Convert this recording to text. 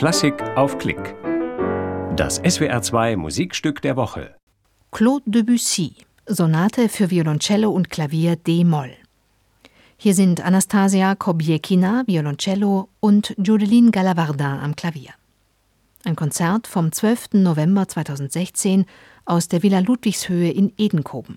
Klassik auf Klick. Das SWR2 Musikstück der Woche. Claude Debussy, Sonate für Violoncello und Klavier D-Moll. Hier sind Anastasia Kobiekina, Violoncello und Judeline Galavardin am Klavier. Ein Konzert vom 12. November 2016 aus der Villa Ludwigshöhe in Edenkoben.